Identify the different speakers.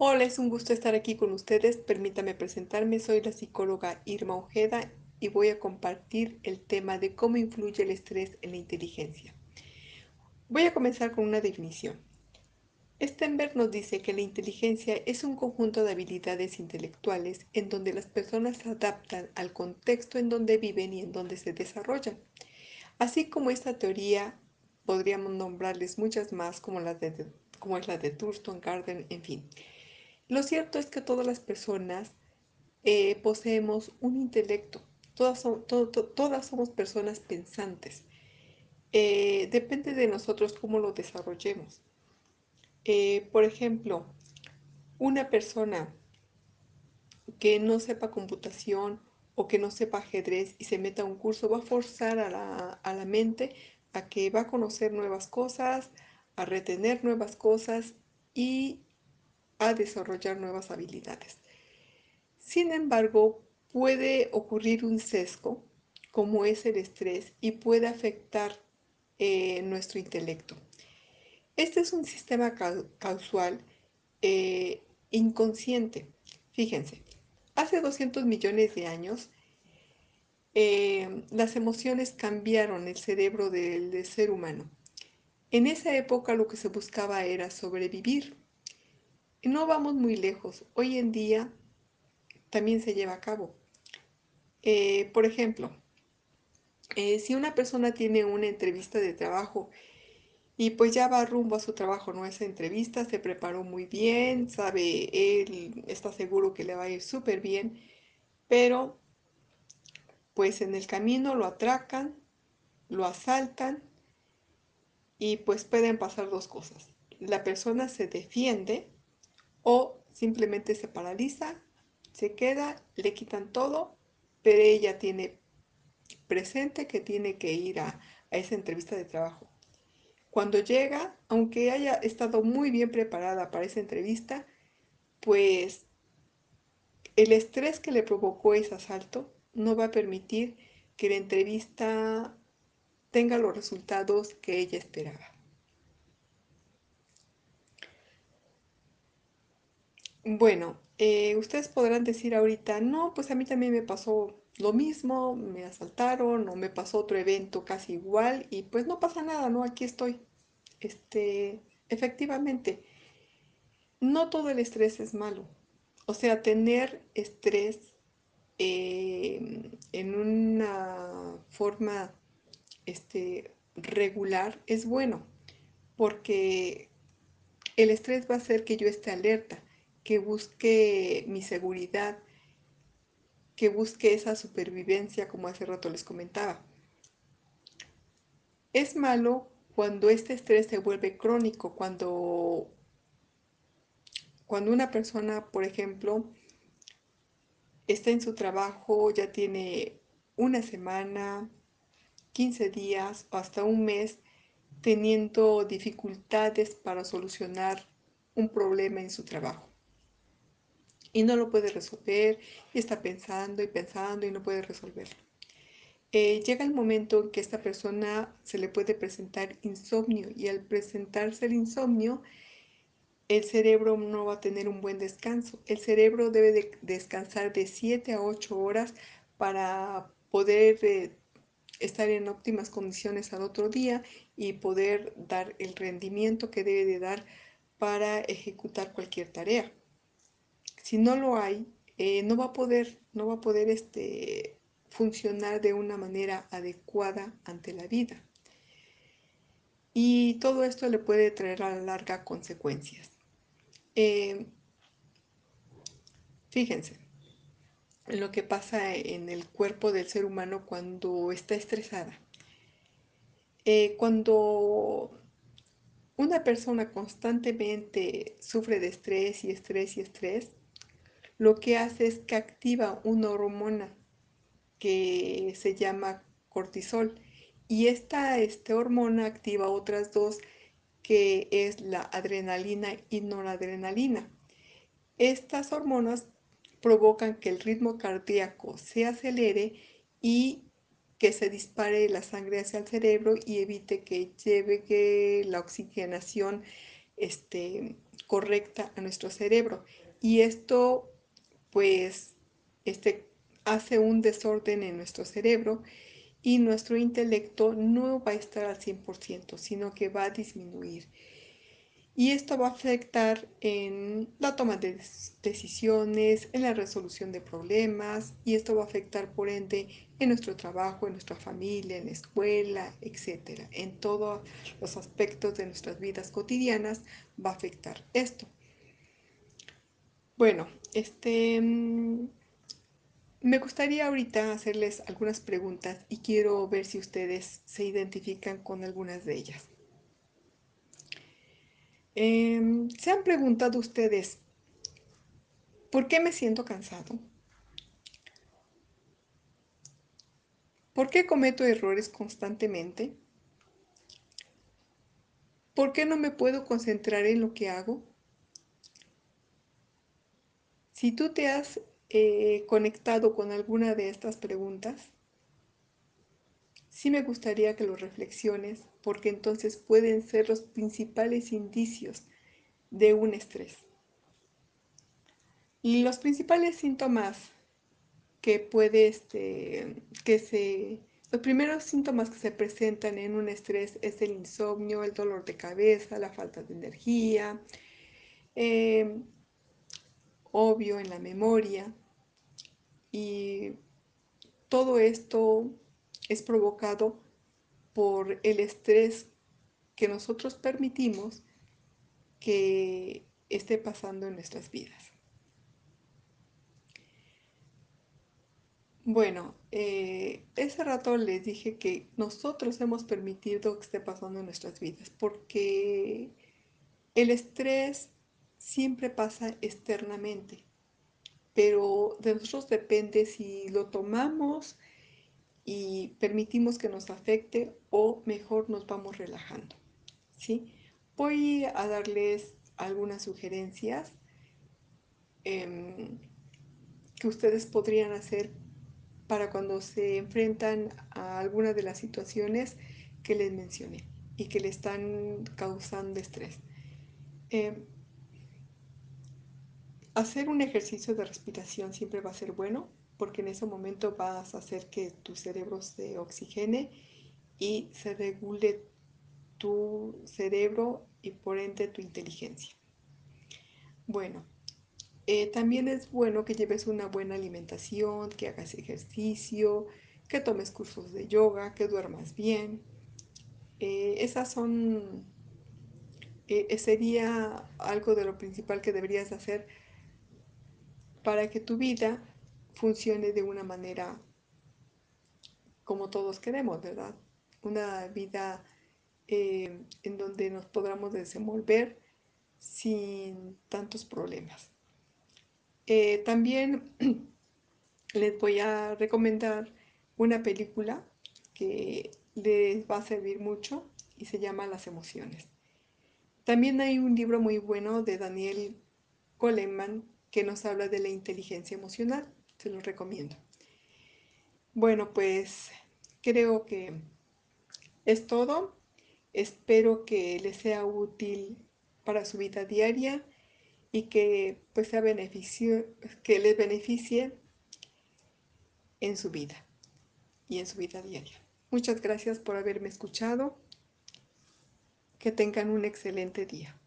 Speaker 1: Hola, es un gusto estar aquí con ustedes. Permítame presentarme, soy la psicóloga Irma Ojeda y voy a compartir el tema de cómo influye el estrés en la inteligencia. Voy a comenzar con una definición. Stenberg nos dice que la inteligencia es un conjunto de habilidades intelectuales en donde las personas se adaptan al contexto en donde viven y en donde se desarrollan. Así como esta teoría, podríamos nombrarles muchas más como, las de, como es la de Thurston, Garden, en fin. Lo cierto es que todas las personas eh, poseemos un intelecto, todas, somos personas pensantes. Eh, depende de nosotros cómo lo desarrollemos. Eh, por ejemplo, una persona que no sepa computación o que no sepa ajedrez y se meta a un curso va a forzar a la mente a que va a conocer nuevas cosas, a retener nuevas cosas y a desarrollar nuevas habilidades. Sin embargo, puede ocurrir un sesgo, como es el estrés, y puede afectar eh, nuestro intelecto. Este es un sistema causal eh, inconsciente. Fíjense, hace 200 millones de años, eh, las emociones cambiaron el cerebro del ser humano. En esa época lo que se buscaba era sobrevivir no vamos muy lejos. Hoy en día también se lleva a cabo. Eh, por ejemplo, eh, si una persona tiene una entrevista de trabajo y pues ya va rumbo a su trabajo, ¿no? Esa entrevista se preparó muy bien, sabe, él está seguro que le va a ir súper bien, pero pues en el camino lo atracan, lo asaltan y pues pueden pasar dos cosas. La persona se defiende o simplemente se paraliza, se queda, le quitan todo, pero ella tiene presente que tiene que ir a, esa entrevista de trabajo. Cuando llega, aunque haya estado muy bien preparada para esa entrevista, pues el estrés que le provocó ese asalto no va a permitir que la entrevista tenga los resultados que ella esperaba. Bueno, eh, ustedes podrán decir ahorita, no, pues a mí también me pasó lo mismo, me asaltaron o me pasó otro evento casi igual y pues no pasa nada, ¿no? Aquí estoy. Este, efectivamente, no todo el estrés es malo. O sea, tener estrés eh, en una forma este, regular es bueno, porque el estrés va a hacer que yo esté alerta que busque mi seguridad, que busque esa supervivencia como hace rato les comentaba. Es malo cuando este estrés se vuelve crónico, cuando, cuando una persona, por ejemplo, está en su trabajo, ya tiene una semana, 15 días o hasta un mes teniendo dificultades para solucionar un problema en su trabajo y no lo puede resolver y está pensando y pensando y no puede resolverlo. Eh, llega el momento en que esta persona se le puede presentar insomnio y al presentarse el insomnio, el cerebro no va a tener un buen descanso. El cerebro debe descansar de 7 a 8 horas para poder eh, estar en óptimas condiciones al otro día y poder dar el rendimiento que debe de dar para ejecutar cualquier tarea si no lo hay, eh, no va a poder, no va a poder este, funcionar de una manera adecuada ante la vida. Y todo esto le puede traer a la larga consecuencias. Eh, fíjense en lo que pasa en el cuerpo del ser humano cuando está estresada. Eh, cuando una persona constantemente sufre de estrés y estrés y estrés, lo que hace es que activa una hormona que se llama cortisol y esta este, hormona activa otras dos que es la adrenalina y noradrenalina. Estas hormonas provocan que el ritmo cardíaco se acelere y que se dispare la sangre hacia el cerebro y evite que lleve la oxigenación este, correcta a nuestro cerebro. Y esto pues este, hace un desorden en nuestro cerebro y nuestro intelecto no va a estar al 100%, sino que va a disminuir. Y esto va a afectar en la toma de decisiones, en la resolución de problemas, y esto va a afectar por ende en nuestro trabajo, en nuestra familia, en la escuela, etc. En todos los aspectos de nuestras vidas cotidianas va a afectar esto. Bueno, este... Mm, me gustaría ahorita hacerles algunas preguntas y quiero ver si ustedes se identifican con algunas de ellas. Em, ¿Se han preguntado ustedes por qué me siento cansado? ¿Por qué cometo errores constantemente? ¿Por qué no me puedo concentrar en lo que hago? Si tú te has eh, conectado con alguna de estas preguntas, sí me gustaría que lo reflexiones porque entonces pueden ser los principales indicios de un estrés. Y los principales síntomas que puede, este, que se, los primeros síntomas que se presentan en un estrés es el insomnio, el dolor de cabeza, la falta de energía, eh, obvio en la memoria y todo esto es provocado por el estrés que nosotros permitimos que esté pasando en nuestras vidas. Bueno, eh, ese rato les dije que nosotros hemos permitido que esté pasando en nuestras vidas porque el estrés siempre pasa externamente, pero de nosotros depende si lo tomamos y permitimos que nos afecte o mejor nos vamos relajando. ¿sí? Voy a darles algunas sugerencias em, que ustedes podrían hacer para cuando se enfrentan a alguna de las situaciones que les mencioné y que le están causando estrés. Em, Hacer un ejercicio de respiración siempre va a ser bueno porque en ese momento vas a hacer que tu cerebro se oxigene y se regule tu cerebro y por ende tu inteligencia. Bueno, eh, también es bueno que lleves una buena alimentación, que hagas ejercicio, que tomes cursos de yoga, que duermas bien. Eh, esas son, eh, sería algo de lo principal que deberías hacer para que tu vida funcione de una manera como todos queremos, ¿verdad? Una vida eh, en donde nos podamos desenvolver sin tantos problemas. Eh, también les voy a recomendar una película que les va a servir mucho y se llama Las emociones. También hay un libro muy bueno de Daniel Goleman que nos habla de la inteligencia emocional. Se los recomiendo. Bueno, pues creo que es todo. Espero que les sea útil para su vida diaria y que pues sea beneficio, que les beneficie en su vida y en su vida diaria. Muchas gracias por haberme escuchado. Que tengan un excelente día.